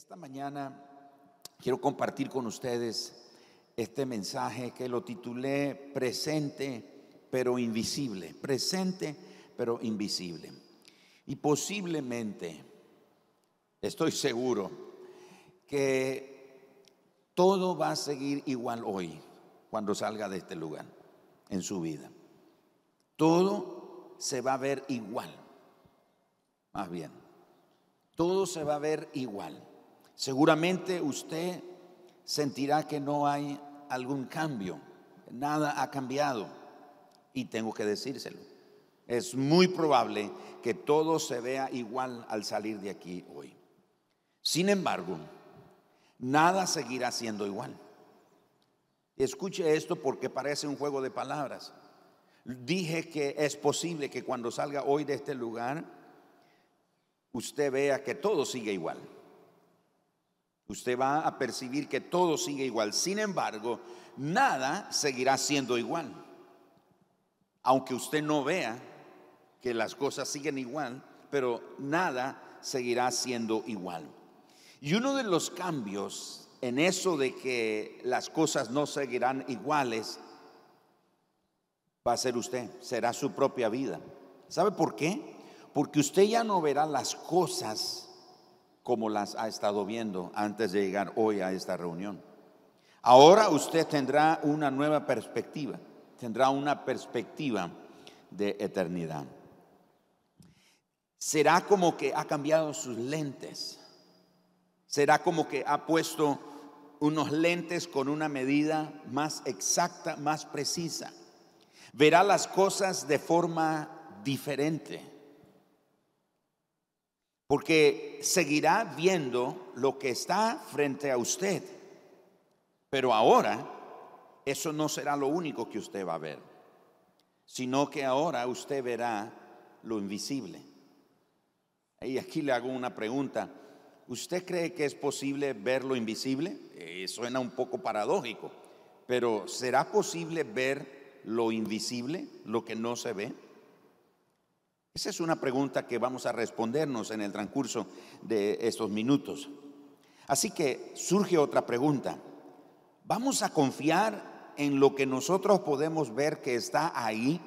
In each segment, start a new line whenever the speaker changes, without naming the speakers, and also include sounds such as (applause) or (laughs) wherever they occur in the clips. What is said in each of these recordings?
Esta mañana quiero compartir con ustedes este mensaje que lo titulé Presente pero invisible, presente pero invisible. Y posiblemente, estoy seguro, que todo va a seguir igual hoy cuando salga de este lugar en su vida. Todo se va a ver igual, más bien. Todo se va a ver igual. Seguramente usted sentirá que no hay algún cambio, nada ha cambiado. Y tengo que decírselo. Es muy probable que todo se vea igual al salir de aquí hoy. Sin embargo, nada seguirá siendo igual. Escuche esto porque parece un juego de palabras. Dije que es posible que cuando salga hoy de este lugar, usted vea que todo sigue igual. Usted va a percibir que todo sigue igual. Sin embargo, nada seguirá siendo igual. Aunque usted no vea que las cosas siguen igual, pero nada seguirá siendo igual. Y uno de los cambios en eso de que las cosas no seguirán iguales va a ser usted, será su propia vida. ¿Sabe por qué? Porque usted ya no verá las cosas como las ha estado viendo antes de llegar hoy a esta reunión. Ahora usted tendrá una nueva perspectiva, tendrá una perspectiva de eternidad. Será como que ha cambiado sus lentes, será como que ha puesto unos lentes con una medida más exacta, más precisa. Verá las cosas de forma diferente porque seguirá viendo lo que está frente a usted. Pero ahora eso no será lo único que usted va a ver, sino que ahora usted verá lo invisible. Y aquí le hago una pregunta. ¿Usted cree que es posible ver lo invisible? Eh, suena un poco paradójico, pero ¿será posible ver lo invisible, lo que no se ve? Esa es una pregunta que vamos a respondernos en el transcurso de estos minutos. Así que surge otra pregunta. ¿Vamos a confiar en lo que nosotros podemos ver que está ahí?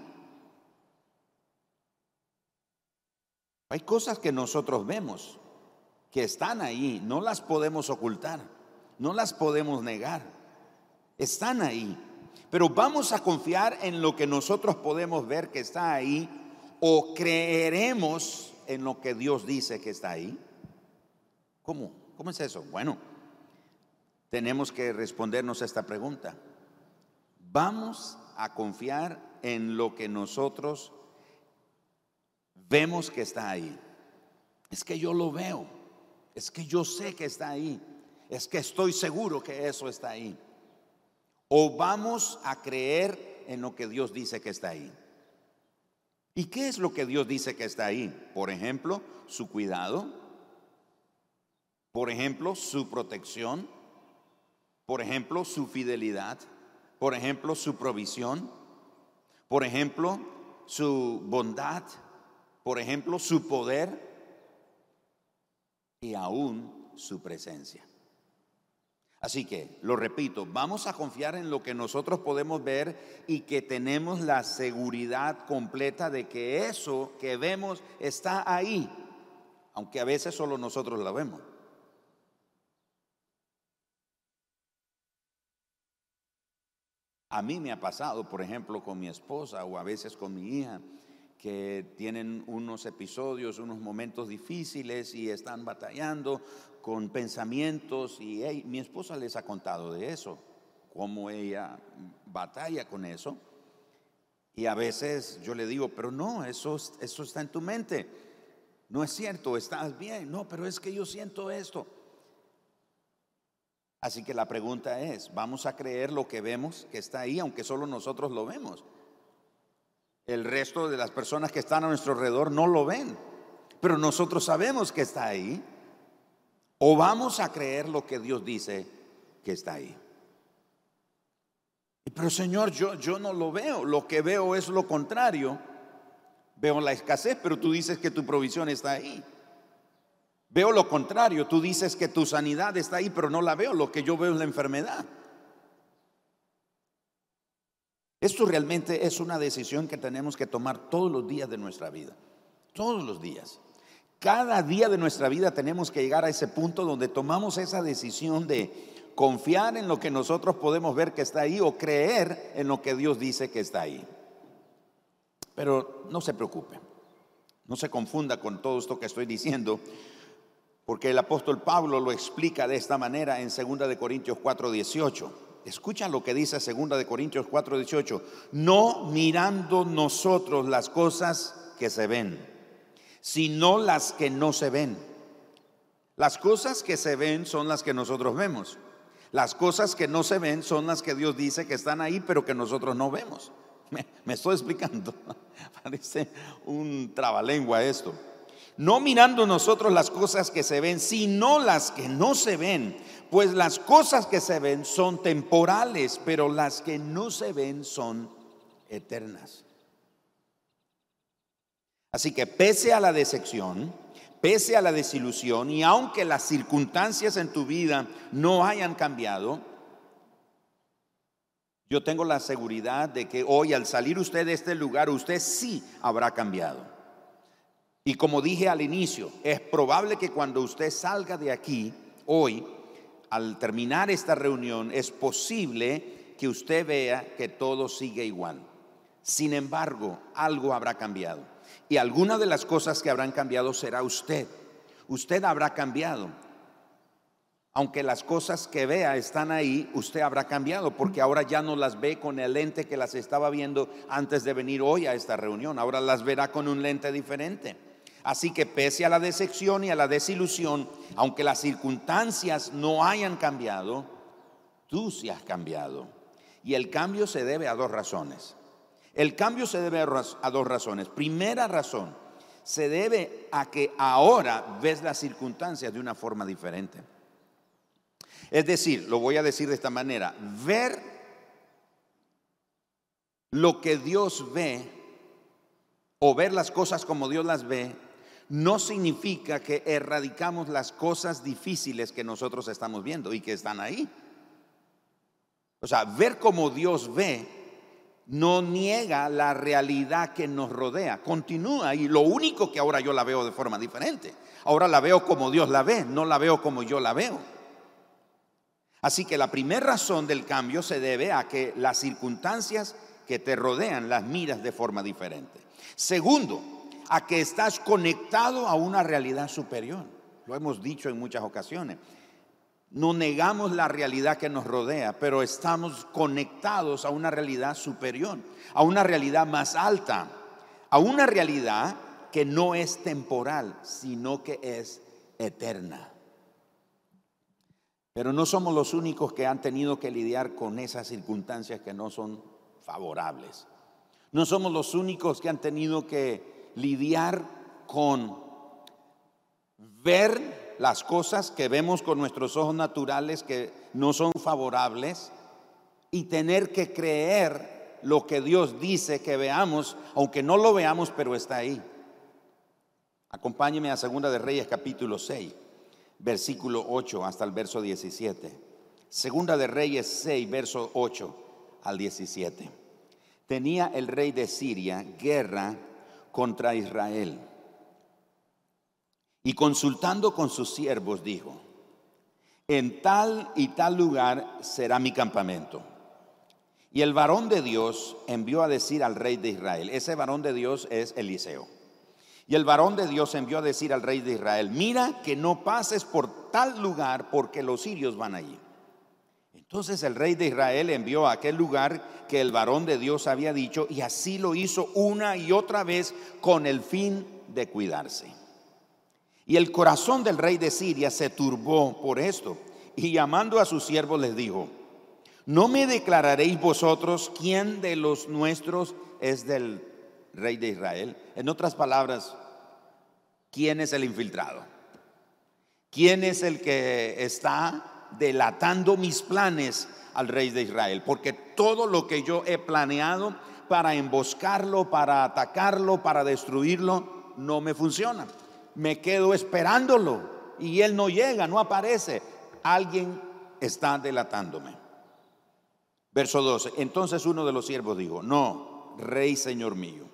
Hay cosas que nosotros vemos, que están ahí, no las podemos ocultar, no las podemos negar, están ahí. Pero vamos a confiar en lo que nosotros podemos ver que está ahí o creeremos en lo que Dios dice que está ahí? ¿Cómo? ¿Cómo es eso? Bueno, tenemos que respondernos a esta pregunta. Vamos a confiar en lo que nosotros vemos que está ahí. Es que yo lo veo, es que yo sé que está ahí, es que estoy seguro que eso está ahí. O vamos a creer en lo que Dios dice que está ahí. ¿Y qué es lo que Dios dice que está ahí? Por ejemplo, su cuidado. Por ejemplo, su protección. Por ejemplo, su fidelidad. Por ejemplo, su provisión. Por ejemplo, su bondad. Por ejemplo, su poder. Y aún su presencia. Así que, lo repito, vamos a confiar en lo que nosotros podemos ver y que tenemos la seguridad completa de que eso que vemos está ahí, aunque a veces solo nosotros lo vemos. A mí me ha pasado, por ejemplo, con mi esposa o a veces con mi hija, que tienen unos episodios, unos momentos difíciles y están batallando con pensamientos y mi esposa les ha contado de eso, cómo ella batalla con eso. Y a veces yo le digo, pero no, eso, eso está en tu mente. No es cierto, estás bien. No, pero es que yo siento esto. Así que la pregunta es, ¿vamos a creer lo que vemos que está ahí, aunque solo nosotros lo vemos? El resto de las personas que están a nuestro alrededor no lo ven, pero nosotros sabemos que está ahí. O vamos a creer lo que Dios dice que está ahí. Pero Señor, yo, yo no lo veo. Lo que veo es lo contrario. Veo la escasez, pero tú dices que tu provisión está ahí. Veo lo contrario, tú dices que tu sanidad está ahí, pero no la veo, lo que yo veo es la enfermedad. Esto realmente es una decisión que tenemos que tomar todos los días de nuestra vida, todos los días. Cada día de nuestra vida tenemos que llegar a ese punto donde tomamos esa decisión de confiar en lo que nosotros podemos ver que está ahí o creer en lo que Dios dice que está ahí. Pero no se preocupe, no se confunda con todo esto que estoy diciendo, porque el apóstol Pablo lo explica de esta manera en 2 de Corintios 4:18. Escucha lo que dice 2 de Corintios 4:18, no mirando nosotros las cosas que se ven, sino las que no se ven. Las cosas que se ven son las que nosotros vemos. Las cosas que no se ven son las que Dios dice que están ahí, pero que nosotros no vemos. Me, estoy explicando. (laughs) Parece un trabalengua esto no mirando nosotros las cosas que se ven, sino las que no se ven. Pues las cosas que se ven son temporales, pero las que no se ven son eternas. Así que pese a la decepción, pese a la desilusión, y aunque las circunstancias en tu vida no hayan cambiado, yo tengo la seguridad de que hoy al salir usted de este lugar, usted sí habrá cambiado. Y como dije al inicio, es probable que cuando usted salga de aquí hoy, al terminar esta reunión, es posible que usted vea que todo sigue igual. Sin embargo, algo habrá cambiado. Y alguna de las cosas que habrán cambiado será usted. Usted habrá cambiado. Aunque las cosas que vea están ahí, usted habrá cambiado porque ahora ya no las ve con el lente que las estaba viendo antes de venir hoy a esta reunión. Ahora las verá con un lente diferente. Así que pese a la decepción y a la desilusión, aunque las circunstancias no hayan cambiado, tú sí has cambiado. Y el cambio se debe a dos razones. El cambio se debe a dos razones. Primera razón, se debe a que ahora ves las circunstancias de una forma diferente. Es decir, lo voy a decir de esta manera, ver lo que Dios ve o ver las cosas como Dios las ve no significa que erradicamos las cosas difíciles que nosotros estamos viendo y que están ahí. O sea, ver como Dios ve no niega la realidad que nos rodea, continúa y lo único que ahora yo la veo de forma diferente. Ahora la veo como Dios la ve, no la veo como yo la veo. Así que la primera razón del cambio se debe a que las circunstancias que te rodean las miras de forma diferente. Segundo, a que estás conectado a una realidad superior. Lo hemos dicho en muchas ocasiones. No negamos la realidad que nos rodea, pero estamos conectados a una realidad superior, a una realidad más alta, a una realidad que no es temporal, sino que es eterna. Pero no somos los únicos que han tenido que lidiar con esas circunstancias que no son favorables. No somos los únicos que han tenido que lidiar con ver las cosas que vemos con nuestros ojos naturales que no son favorables y tener que creer lo que Dios dice que veamos, aunque no lo veamos, pero está ahí. Acompáñeme a Segunda de Reyes capítulo 6, versículo 8 hasta el verso 17. Segunda de Reyes 6, verso 8 al 17. Tenía el rey de Siria guerra contra Israel. Y consultando con sus siervos dijo, en tal y tal lugar será mi campamento. Y el varón de Dios envió a decir al rey de Israel, ese varón de Dios es Eliseo. Y el varón de Dios envió a decir al rey de Israel, mira que no pases por tal lugar porque los sirios van allí. Entonces el rey de Israel envió a aquel lugar que el varón de Dios había dicho y así lo hizo una y otra vez con el fin de cuidarse. Y el corazón del rey de Siria se turbó por esto y llamando a sus siervos les dijo, ¿no me declararéis vosotros quién de los nuestros es del rey de Israel? En otras palabras, ¿quién es el infiltrado? ¿Quién es el que está delatando mis planes al rey de Israel, porque todo lo que yo he planeado para emboscarlo, para atacarlo, para destruirlo, no me funciona. Me quedo esperándolo y él no llega, no aparece. Alguien está delatándome. Verso 12. Entonces uno de los siervos dijo, no, rey señor mío,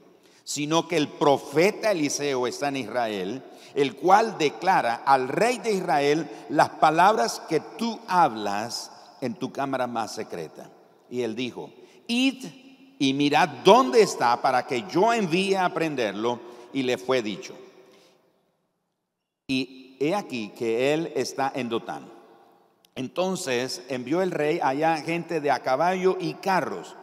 sino que el profeta Eliseo está en Israel, el cual declara al rey de Israel las palabras que tú hablas en tu cámara más secreta. Y él dijo, id y mirad dónde está para que yo envíe a prenderlo. Y le fue dicho. Y he aquí que él está en Dotán. Entonces envió el rey allá gente de a caballo y carros.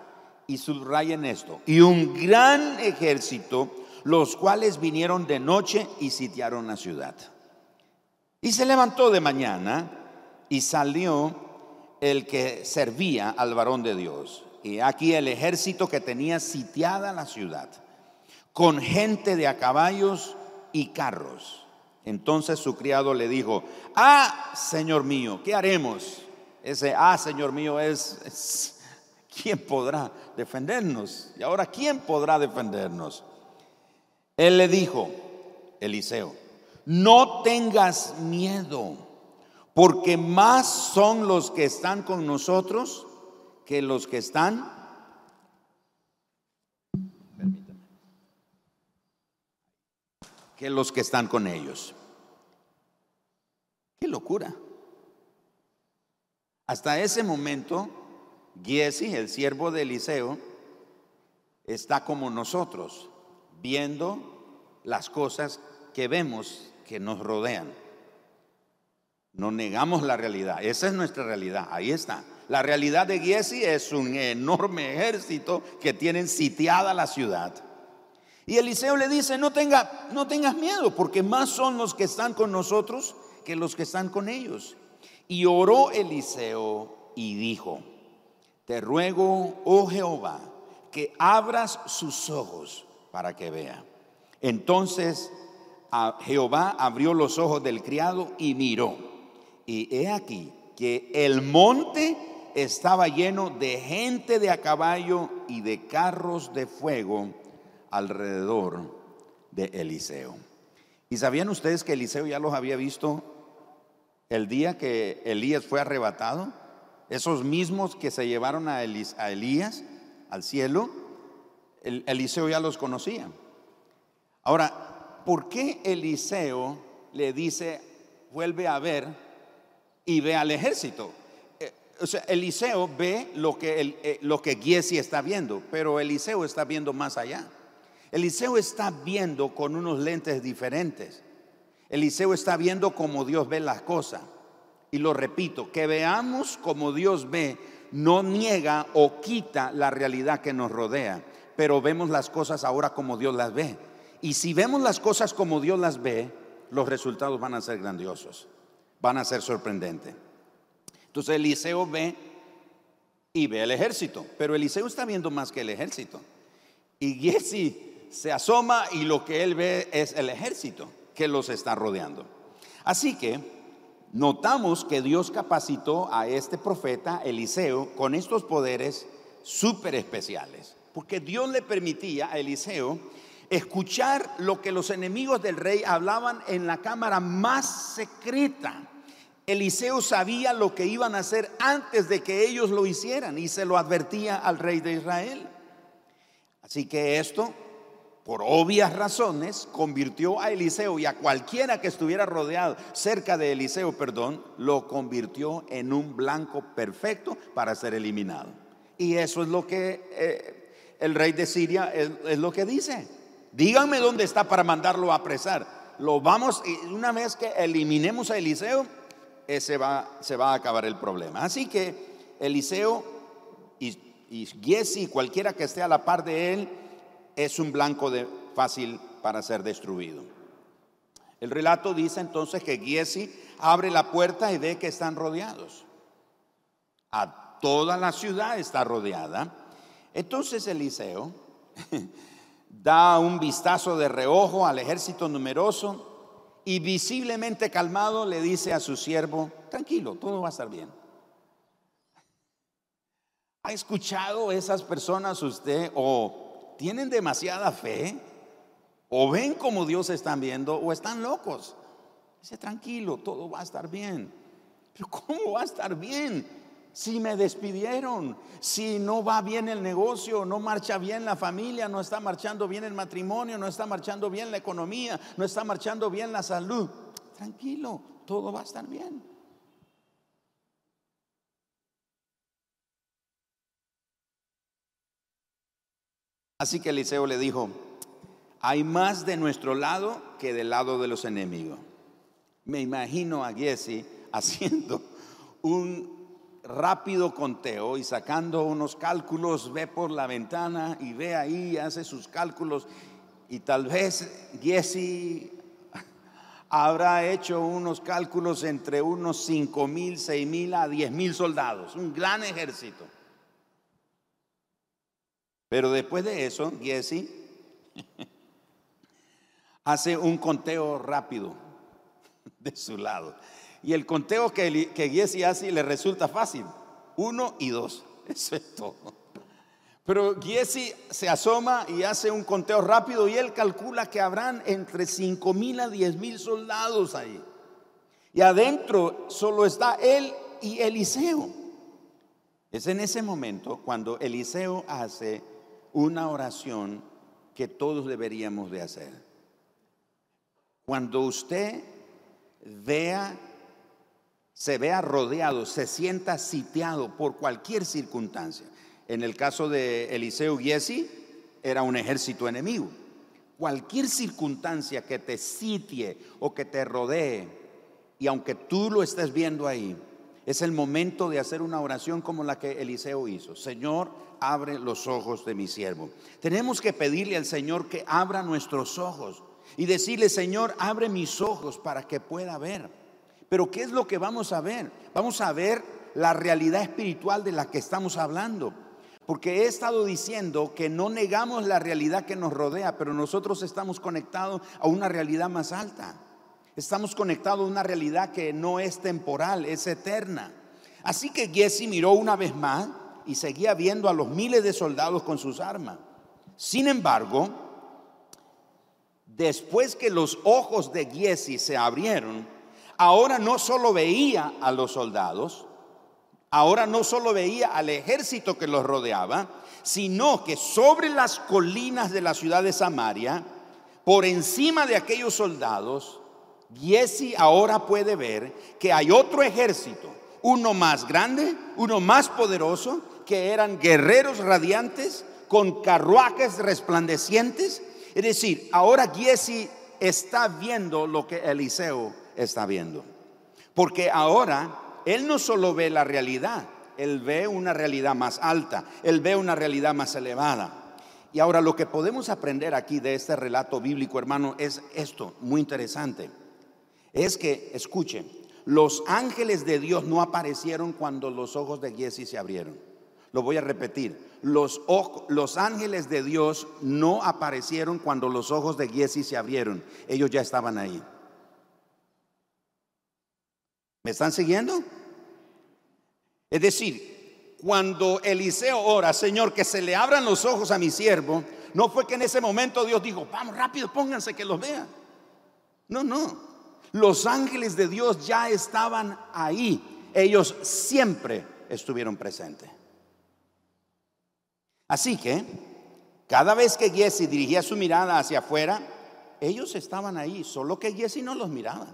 Y subrayen esto. Y un gran ejército, los cuales vinieron de noche y sitiaron la ciudad. Y se levantó de mañana y salió el que servía al varón de Dios. Y aquí el ejército que tenía sitiada la ciudad, con gente de a caballos y carros. Entonces su criado le dijo, ah, Señor mío, ¿qué haremos? Ese, ah, Señor mío, es, ¿quién podrá defendernos? Y ahora, ¿quién podrá defendernos? Él le dijo, Eliseo, no tengas miedo porque más son los que están con nosotros que los que están. Que los que están con ellos. Qué locura. Hasta ese momento, Giesi, el siervo de Eliseo, está como nosotros, viendo las cosas que vemos que nos rodean. No negamos la realidad, esa es nuestra realidad, ahí está. La realidad de Giesi es un enorme ejército que tienen sitiada la ciudad. Y Eliseo le dice, no, tenga, no tengas miedo, porque más son los que están con nosotros que los que están con ellos. Y oró Eliseo y dijo, te ruego, oh Jehová, que abras sus ojos para que vea. Entonces Jehová abrió los ojos del criado y miró y he aquí que el monte estaba lleno de gente de a caballo y de carros de fuego alrededor de Eliseo. ¿Y sabían ustedes que Eliseo ya los había visto el día que Elías fue arrebatado? Esos mismos que se llevaron a, Elías al cielo, Eliseo ya los conocía. Ahora, ¿por qué Eliseo le dice, vuelve a ver y ve al ejército. Eh, o sea, Eliseo ve lo que, el, eh, lo que Giesi está viendo, pero Eliseo está viendo más allá. Eliseo está viendo con unos lentes diferentes. Eliseo está viendo como Dios ve las cosas. Y lo repito, que veamos como Dios ve no niega o quita la realidad que nos rodea, pero vemos las cosas ahora como Dios las ve. Y si vemos las cosas como Dios las ve, los resultados van a ser grandiosos van a ser sorprendentes. Entonces Eliseo ve y ve el ejército, pero Eliseo está viendo más que el ejército. Y Giesi se asoma y lo que él ve es el ejército que los está rodeando. Así que notamos que Dios capacitó a este profeta Eliseo con estos poderes súper especiales, porque Dios le permitía a Eliseo escuchar lo que los enemigos del rey hablaban en la cámara más secreta. Eliseo sabía lo que iban a hacer antes de que ellos lo hicieran y se lo advertía al rey de Israel. Así que esto, por obvias razones, convirtió a Eliseo y a cualquiera que estuviera rodeado cerca de Eliseo, perdón, lo convirtió en un blanco perfecto para ser eliminado. Y eso es lo que eh, el rey de Siria es lo que dice. Díganme dónde está para mandarlo a apresar. Lo vamos, y una vez que eliminemos a Eliseo, va, se va a acabar el problema. Así que Eliseo y, y cualquiera que esté a la par de él, es un blanco de, fácil para ser destruido. El relato dice entonces que Giesi abre la puerta y ve que están rodeados. A toda la ciudad está rodeada. Entonces Eliseo (laughs) da un vistazo de reojo al ejército numeroso y visiblemente calmado le dice a su siervo, tranquilo, todo va a estar bien. ¿Ha escuchado esas personas usted o tienen demasiada fe o ven como Dios están viendo o están locos? Dice, tranquilo, todo va a estar bien. Pero ¿cómo va a estar bien? Si me despidieron, si no va bien el negocio, no marcha bien la familia, no está marchando bien el matrimonio, no está marchando bien la economía, no está marchando bien la salud. Tranquilo, todo va a estar bien. Así que Eliseo le dijo, hay más de nuestro lado que del lado de los enemigos. Me imagino a Jesse (laughs) haciendo un rápido conteo y sacando unos cálculos, ve por la ventana y ve ahí, hace sus cálculos y tal vez Jesse (laughs) habrá hecho unos cálculos entre unos 5 mil, 6 mil a 10 mil soldados, un gran ejército. Pero después de eso, Jesse (laughs) hace un conteo rápido (laughs) de su lado. Y el conteo que, Jesse hace le resulta fácil. Uno y dos. (laughs) Eso es todo. Pero Jesse se asoma y hace un conteo rápido y él calcula que habrán entre 5 mil a 10 mil soldados ahí. Y adentro solo está él y Eliseo. Es en ese momento cuando Eliseo hace una oración que todos deberíamos de hacer. Cuando usted vea, se vea rodeado, se sienta sitiado por cualquier circunstancia. En el caso de Eliseo Giesi, era un ejército enemigo. Cualquier circunstancia que te sitie o que te rodee, y aunque tú lo estés viendo ahí, es el momento de hacer una oración como la que Eliseo hizo. Señor, abre los ojos de mi siervo. Tenemos que pedirle al Señor que abra nuestros ojos y decirle, Señor, abre mis ojos para que pueda ver. Pero ¿qué es lo que vamos a ver? Vamos a ver la realidad espiritual de la que estamos hablando. Porque he estado diciendo que no negamos la realidad que nos rodea, pero nosotros estamos conectados a una realidad más alta. Estamos conectados a una realidad que no es temporal, es eterna. Así que Jesse miró una vez más y seguía viendo a los miles de soldados con sus armas. Sin embargo, después que los ojos de Giesi se abrieron, ahora no solo veía a los soldados, ahora no solo veía al ejército que los rodeaba, sino que sobre las colinas de la ciudad de Samaria, por encima de aquellos soldados, Giesi ahora puede ver que hay otro ejército, uno más grande, uno más poderoso, que eran guerreros radiantes con carruajes resplandecientes. Es decir, ahora Giesi está viendo lo que Eliseo está viendo. Porque ahora él no solo ve la realidad, él ve una realidad más alta, él ve una realidad más elevada. Y ahora lo que podemos aprender aquí de este relato bíblico, hermano, es esto, muy interesante. Es que, escuche, los ángeles de Dios no aparecieron cuando los ojos de Giesi se abrieron. Lo voy a repetir. Los, ángeles de Dios no aparecieron cuando los ojos de Giesi se abrieron. Ellos ya estaban ahí. ¿Me están siguiendo? Es decir, cuando Eliseo ora, Señor, que se le abran los ojos a mi siervo, no fue que en ese momento Dios dijo, vamos rápido, pónganse que los vean. No, no. Los ángeles de Dios ya estaban ahí. Ellos siempre estuvieron presentes. Así que cada vez que Jesse dirigía su mirada hacia afuera, ellos estaban ahí, solo que Jesse no los miraba.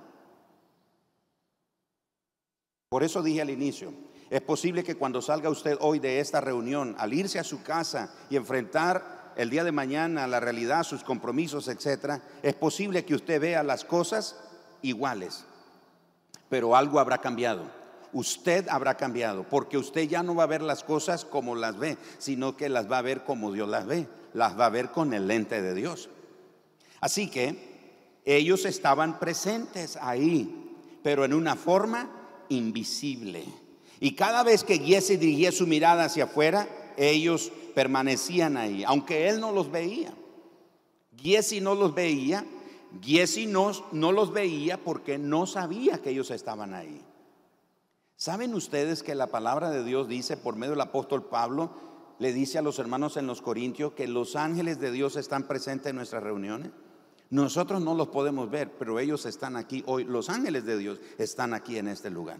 Por eso dije al inicio, es posible que cuando salga usted hoy de esta reunión, al irse a su casa y enfrentar el día de mañana la realidad, sus compromisos, etcétera, es posible que usted vea las cosas iguales, pero algo habrá cambiado usted habrá cambiado, porque usted ya no va a ver las cosas como las ve, sino que las va a ver como Dios las ve, las va a ver con el lente de Dios. Así que ellos estaban presentes ahí, pero en una forma invisible. Y cada vez que Jesse dirigía su mirada hacia afuera, ellos permanecían ahí, aunque él no los veía. Jesse no los veía, no, no los veía porque no sabía que ellos estaban ahí. ¿Saben ustedes que la palabra de Dios dice por medio del apóstol Pablo, le dice a los hermanos en los Corintios que los ángeles de Dios están presentes en nuestras reuniones? Nosotros no los podemos ver, pero ellos están aquí hoy. Los ángeles de Dios están aquí en este lugar.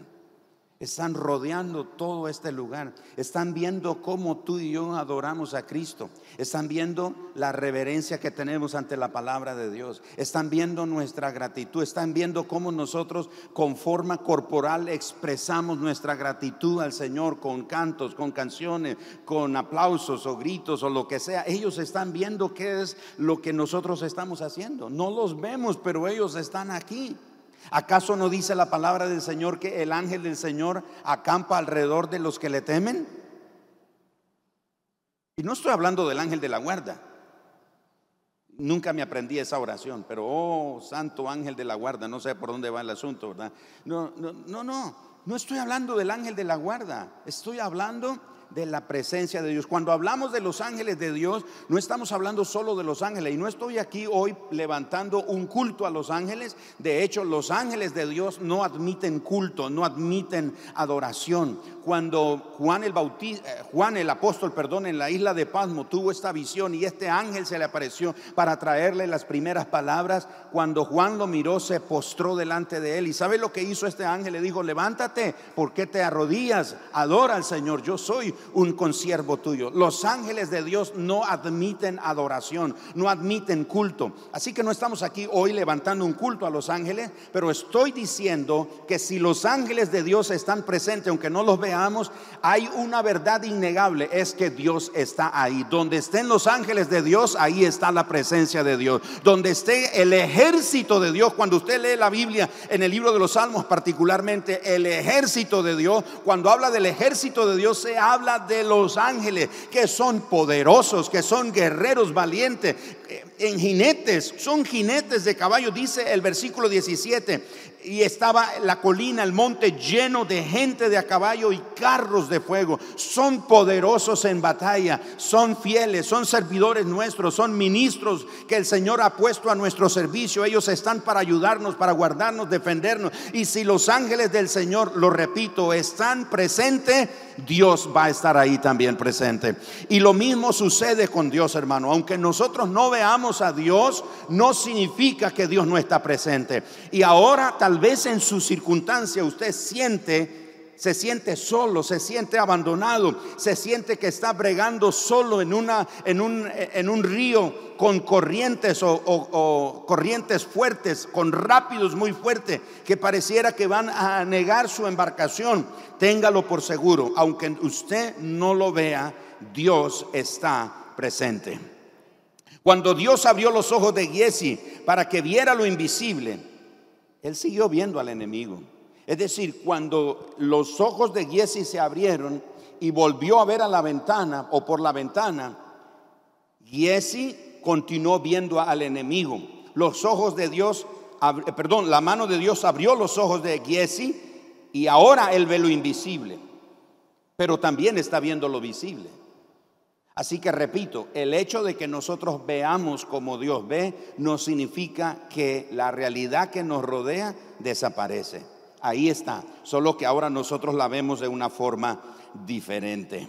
Están rodeando todo este lugar. Están viendo cómo tú y yo adoramos a Cristo. Están viendo la reverencia que tenemos ante la palabra de Dios. Están viendo nuestra gratitud. Están viendo cómo nosotros con forma corporal expresamos nuestra gratitud al Señor con cantos, con canciones, con aplausos o gritos o lo que sea. Ellos están viendo qué es lo que nosotros estamos haciendo. No los vemos, pero ellos están aquí. ¿Acaso no dice la palabra del Señor que el ángel del Señor acampa alrededor de los que le temen? Y no estoy hablando del ángel de la guarda. Nunca me aprendí esa oración, pero oh, santo ángel de la guarda, no sé por dónde va el asunto, ¿verdad? No, no, no, no, no estoy hablando del ángel de la guarda, estoy hablando de la presencia de Dios. Cuando hablamos de los ángeles de Dios, no estamos hablando solo de los ángeles. Y no estoy aquí hoy levantando un culto a los ángeles. De hecho, los ángeles de Dios no admiten culto, no admiten adoración. Cuando Juan el Bautista, eh, Juan el apóstol, perdón, en la isla de Pasmo tuvo esta visión y este ángel se le apareció para traerle las primeras palabras, cuando Juan lo miró se postró delante de él. ¿Y sabe lo que hizo este ángel? Le dijo, levántate, ¿por qué te arrodillas? Adora al Señor, yo soy un consiervo tuyo. Los ángeles de Dios no admiten adoración, no admiten culto. Así que no estamos aquí hoy levantando un culto a los ángeles, pero estoy diciendo que si los ángeles de Dios están presentes, aunque no los veamos, hay una verdad innegable, es que Dios está ahí. Donde estén los ángeles de Dios, ahí está la presencia de Dios. Donde esté el ejército de Dios, cuando usted lee la Biblia en el libro de los Salmos particularmente, el ejército de Dios, cuando habla del ejército de Dios, se habla de los ángeles, que son poderosos, que son guerreros valientes, eh, en jinetes, son jinetes de caballo, dice el versículo 17 y estaba la colina, el monte lleno de gente de a caballo y carros de fuego. Son poderosos en batalla, son fieles, son servidores nuestros, son ministros que el Señor ha puesto a nuestro servicio. Ellos están para ayudarnos, para guardarnos, defendernos. Y si los ángeles del Señor, lo repito, están presentes, Dios va a estar ahí también presente. Y lo mismo sucede con Dios, hermano. Aunque nosotros no veamos a Dios, no significa que Dios no está presente. Y ahora tal vez en su circunstancia usted siente se siente solo, se siente abandonado, se siente que está bregando solo en, una, en, un, en un río con corrientes o, o, corrientes fuertes, con rápidos muy fuertes, que pareciera que van a negar su embarcación. Téngalo por seguro, aunque usted no lo vea, Dios está presente. Cuando Dios abrió los ojos de Giesi para que viera lo invisible, él siguió viendo al enemigo. Es decir, cuando los ojos de Giesi se abrieron y volvió a ver a la ventana o por la ventana, Giesi continuó viendo al enemigo. Los ojos de Dios, perdón, la mano de Dios abrió los ojos de Giesi y ahora él ve lo invisible, pero también está viendo lo visible. Así que repito, el hecho de que nosotros veamos como Dios ve no significa que la realidad que nos rodea desaparece. Ahí está, solo que ahora nosotros la vemos de una forma diferente.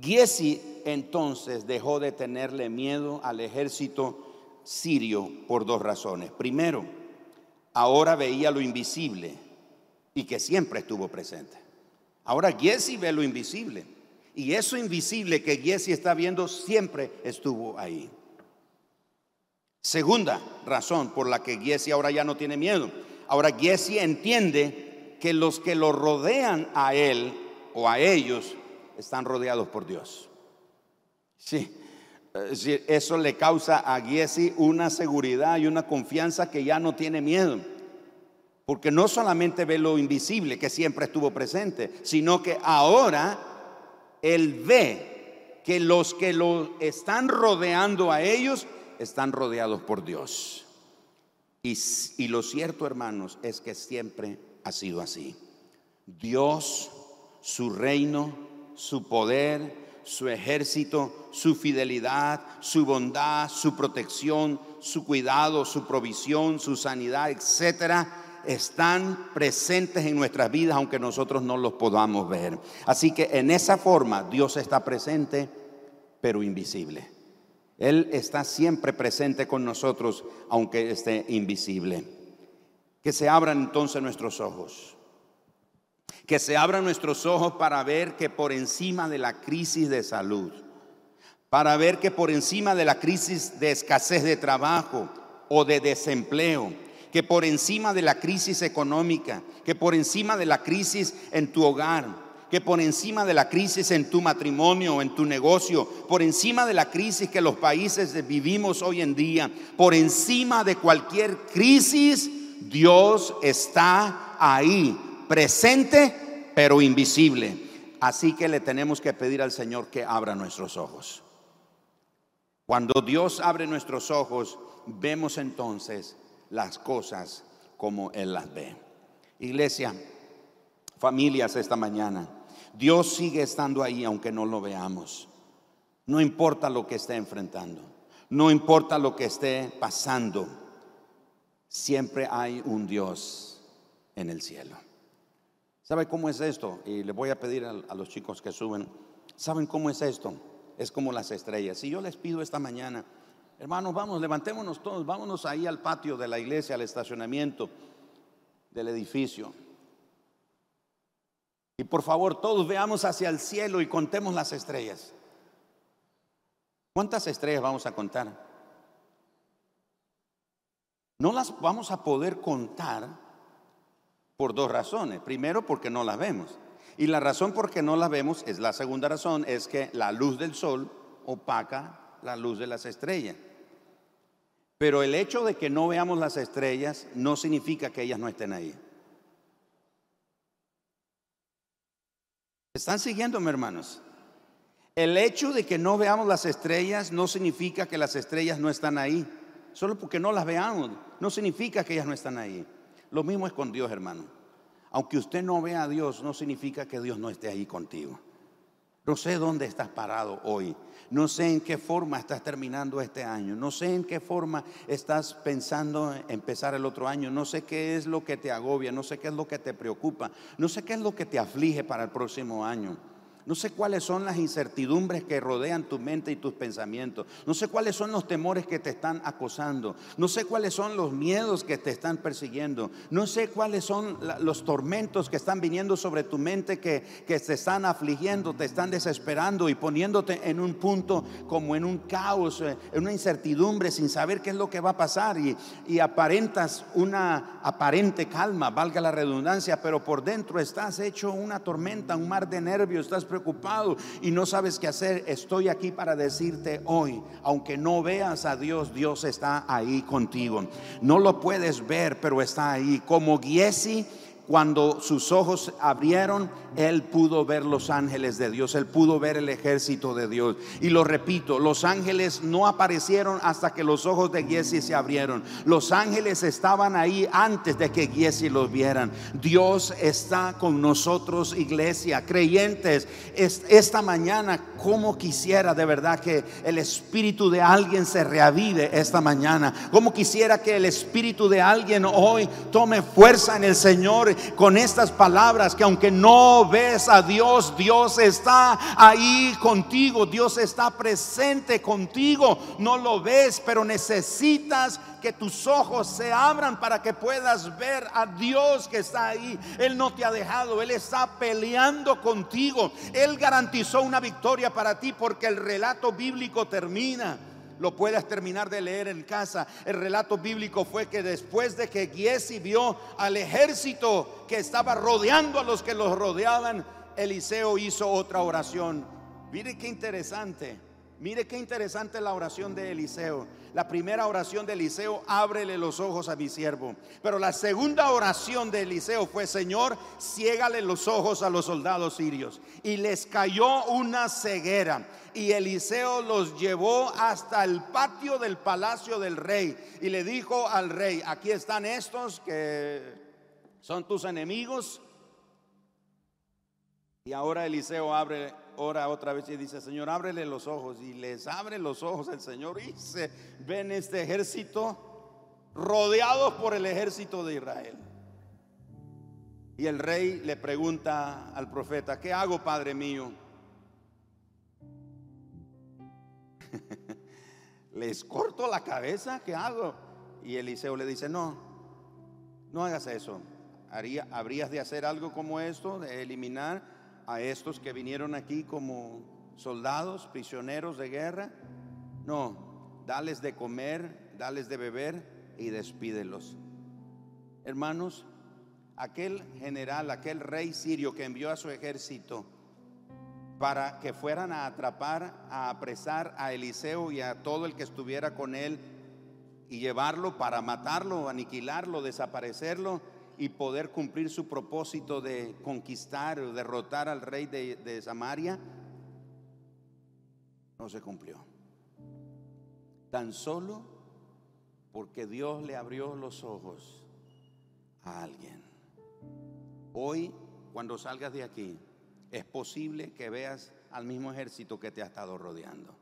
Giesi entonces dejó de tenerle miedo al ejército sirio por dos razones. Primero, ahora veía lo invisible y que siempre estuvo presente. Ahora Giesi ve lo invisible y eso invisible que Giesi está viendo siempre estuvo ahí. Segunda razón por la que Giesi ahora ya no tiene miedo Ahora Giesi entiende que los que lo rodean a él o a ellos están rodeados por Dios. Sí, eso le causa a Giesi una seguridad y una confianza que ya no tiene miedo. Porque no solamente ve lo invisible que siempre estuvo presente, sino que ahora él ve que los que lo están rodeando a ellos están rodeados por Dios. Y, lo cierto, hermanos, es que siempre ha sido así. Dios, su reino, su poder, su ejército, su fidelidad, su bondad, su protección, su cuidado, su provisión, su sanidad, etcétera, están presentes en nuestras vidas aunque nosotros no los podamos ver. Así que en esa forma Dios está presente, pero invisible. Él está siempre presente con nosotros, aunque esté invisible. Que se abran entonces nuestros ojos. Que se abran nuestros ojos para ver que por encima de la crisis de salud, para ver que por encima de la crisis de escasez de trabajo o de desempleo, que por encima de la crisis económica, que por encima de la crisis en tu hogar, que por encima de la crisis en tu matrimonio, en tu negocio, por encima de la crisis que los países vivimos hoy en día, por encima de cualquier crisis, Dios está ahí, presente, pero invisible. Así que le tenemos que pedir al Señor que abra nuestros ojos. Cuando Dios abre nuestros ojos, vemos entonces las cosas como Él las ve. Iglesia, familias esta mañana, Dios sigue estando ahí aunque no lo veamos. No importa lo que esté enfrentando, no importa lo que esté pasando, siempre hay un Dios en el cielo. ¿Sabe cómo es esto? Y le voy a pedir a, a los chicos que suben, ¿saben cómo es esto? Es como las estrellas. Si yo les pido esta mañana, hermanos, vamos, levantémonos todos, vámonos ahí al patio de la iglesia, al estacionamiento del edificio. Y por favor, todos veamos hacia el cielo y contemos las estrellas. ¿Cuántas estrellas vamos a contar? No las vamos a poder contar por dos razones. Primero, porque no las vemos. Y la razón por qué no las vemos es la segunda razón, es que la luz del sol opaca la luz de las estrellas. Pero el hecho de que no veamos las estrellas no significa que ellas no estén ahí. ¿Están siguiéndome, hermanos? El hecho de que no veamos las estrellas no significa que las estrellas no están ahí. Solo porque no las veamos, no significa que ellas no están ahí. Lo mismo es con Dios, hermano. Aunque usted no vea a Dios, no significa que Dios no esté ahí contigo. No sé dónde estás parado hoy. No sé en qué forma estás terminando este año. No sé en qué forma estás pensando empezar el otro año. No sé qué es lo que te agobia. No sé qué es lo que te preocupa. No sé qué es lo que te aflige para el próximo año. No sé cuáles son las incertidumbres que rodean tu mente y tus pensamientos. No sé cuáles son los temores que te están acosando. No sé cuáles son los miedos que te están persiguiendo. No sé cuáles son los tormentos que están viniendo sobre tu mente que, que te están afligiendo, te están desesperando y poniéndote en un punto como en un caos, eh, en una incertidumbre sin saber qué es lo que va a pasar y, y aparentas una aparente calma, valga la redundancia, pero por dentro estás hecho una tormenta, un mar de nervios, estás preocupado y no sabes qué hacer, estoy aquí para decirte hoy, aunque no veas a Dios, Dios está ahí contigo. No lo puedes ver, pero está ahí. Como Giesi cuando sus ojos abrieron, él pudo ver los ángeles de Dios, él pudo ver el ejército de Dios. Y lo repito, los ángeles no aparecieron hasta que los ojos de Giesi se abrieron. Los ángeles estaban ahí antes de que Giesi los vieran. Dios está con nosotros, iglesia, creyentes. Esta mañana, como quisiera de verdad que el espíritu de alguien se reavive esta mañana. Como quisiera que el espíritu de alguien hoy tome fuerza en el Señor con estas palabras que aunque no ves a Dios, Dios está ahí contigo, Dios está presente contigo, no lo ves, pero necesitas que tus ojos se abran para que puedas ver a Dios que está ahí. Él no te ha dejado, Él está peleando contigo. Él garantizó una victoria para ti porque el relato bíblico termina lo puedas terminar de leer en casa. El relato bíblico fue que después de que Giesi vio al ejército que estaba rodeando a los que los rodeaban, Eliseo hizo otra oración. Mire qué interesante. Mire qué interesante la oración de Eliseo. La primera oración de Eliseo, ábrele los ojos a mi siervo. Pero la segunda oración de Eliseo fue, Señor, ciégale los ojos a los soldados sirios. Y les cayó una ceguera. Y Eliseo los llevó hasta el patio del palacio del rey. Y le dijo al rey, aquí están estos que son tus enemigos. Y ahora Eliseo abre ora otra vez y dice, Señor, ábrele los ojos. Y les abre los ojos el Señor y ven este ejército rodeados por el ejército de Israel. Y el rey le pregunta al profeta, ¿qué hago, Padre mío? (laughs) ¿Les corto la cabeza? ¿Qué hago? Y Eliseo le dice, no, no hagas eso. Habrías de hacer algo como esto, de eliminar a estos que vinieron aquí como soldados, prisioneros de guerra. No, dales de comer, dales de beber y despídelos. Hermanos, aquel general, aquel rey sirio que envió a su ejército para que fueran a atrapar, a apresar a Eliseo y a todo el que estuviera con él y llevarlo para matarlo, aniquilarlo, desaparecerlo y poder cumplir su propósito de conquistar o derrotar al rey de, de Samaria, no se cumplió. Tan solo porque Dios le abrió los ojos a alguien. Hoy, cuando salgas de aquí, es posible que veas al mismo ejército que te ha estado rodeando.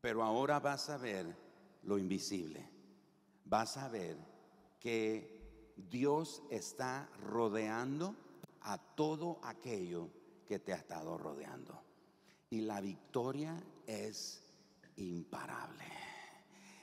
Pero ahora vas a ver lo invisible. Vas a ver que Dios está rodeando a todo aquello que te ha estado rodeando. Y la victoria es imparable.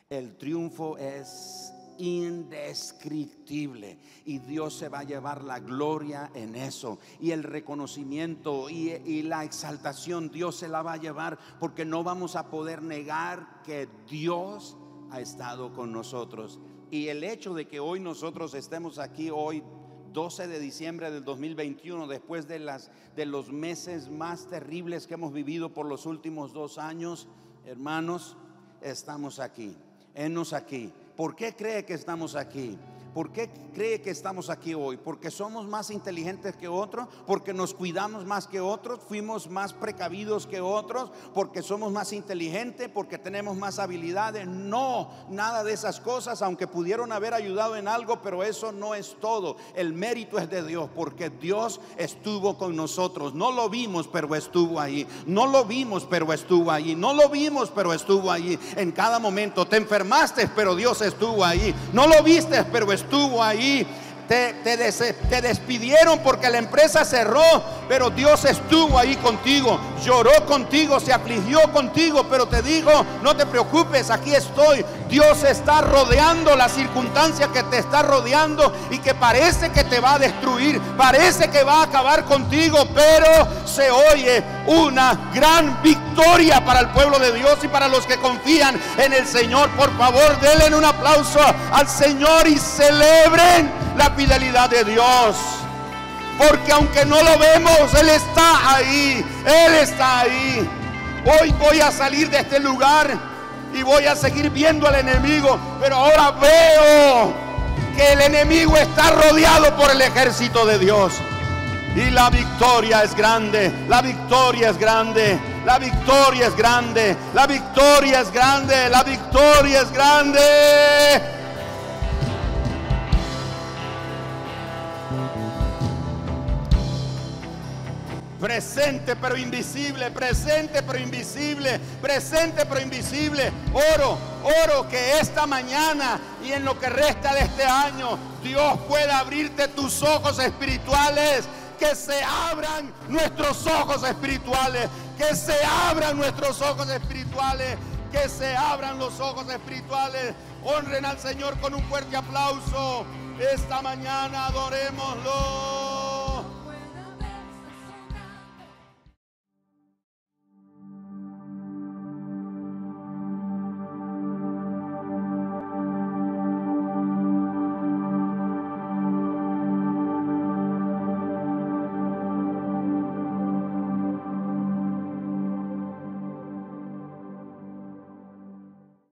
El triunfo es indescriptible. Y Dios se va a llevar la gloria en eso. Y el reconocimiento y, la exaltación Dios se la va a llevar porque no vamos a poder negar que Dios ha estado con nosotros. Y el hecho de que hoy nosotros estemos aquí hoy 12 de diciembre del 2021, después de, las, de los meses más terribles que hemos vivido por los últimos dos años, hermanos, estamos aquí. Enos aquí. ¿Por qué cree que estamos aquí? ¿Por qué cree que estamos aquí hoy? ¿Porque somos más inteligentes que otros? ¿Porque nos cuidamos más que otros? ¿Fuimos más precavidos que otros? ¿Porque somos más inteligentes? ¿Porque tenemos más habilidades? No, nada de esas cosas, aunque pudieron haber ayudado en algo, pero eso no es todo. El mérito es de Dios, porque Dios estuvo con nosotros. No lo vimos, pero estuvo ahí. No lo vimos, pero estuvo ahí. No lo vimos, pero estuvo ahí. En cada momento te enfermaste, pero Dios estuvo ahí. No lo viste, pero estuvo estuvo ahí. Te, despidieron porque la empresa cerró, pero Dios estuvo ahí contigo, lloró contigo, se afligió contigo, pero te digo, no te preocupes, aquí estoy. Dios está rodeando la circunstancia que te está rodeando y que parece que te va a destruir, parece que va a acabar contigo, pero se oye una gran victoria para el pueblo de Dios y para los que confían en el Señor. Por favor, denle un aplauso al Señor y celebren la fidelidad de Dios. Porque aunque no lo vemos, Él está ahí. Él está ahí. Hoy voy a salir de este lugar y voy a seguir viendo al enemigo. Pero ahora veo que el enemigo está rodeado por el ejército de Dios. Y la victoria es grande, la victoria es grande, la victoria es grande, la victoria es grande, la victoria es grande. Presente pero invisible, presente pero invisible, presente pero invisible. Oro, oro que esta mañana y en lo que resta de este año Dios pueda abrirte tus ojos espirituales. Que se abran nuestros ojos espirituales, que se abran nuestros ojos espirituales, que se abran los ojos espirituales. Honren al Señor con un fuerte aplauso. Esta mañana adorémoslo.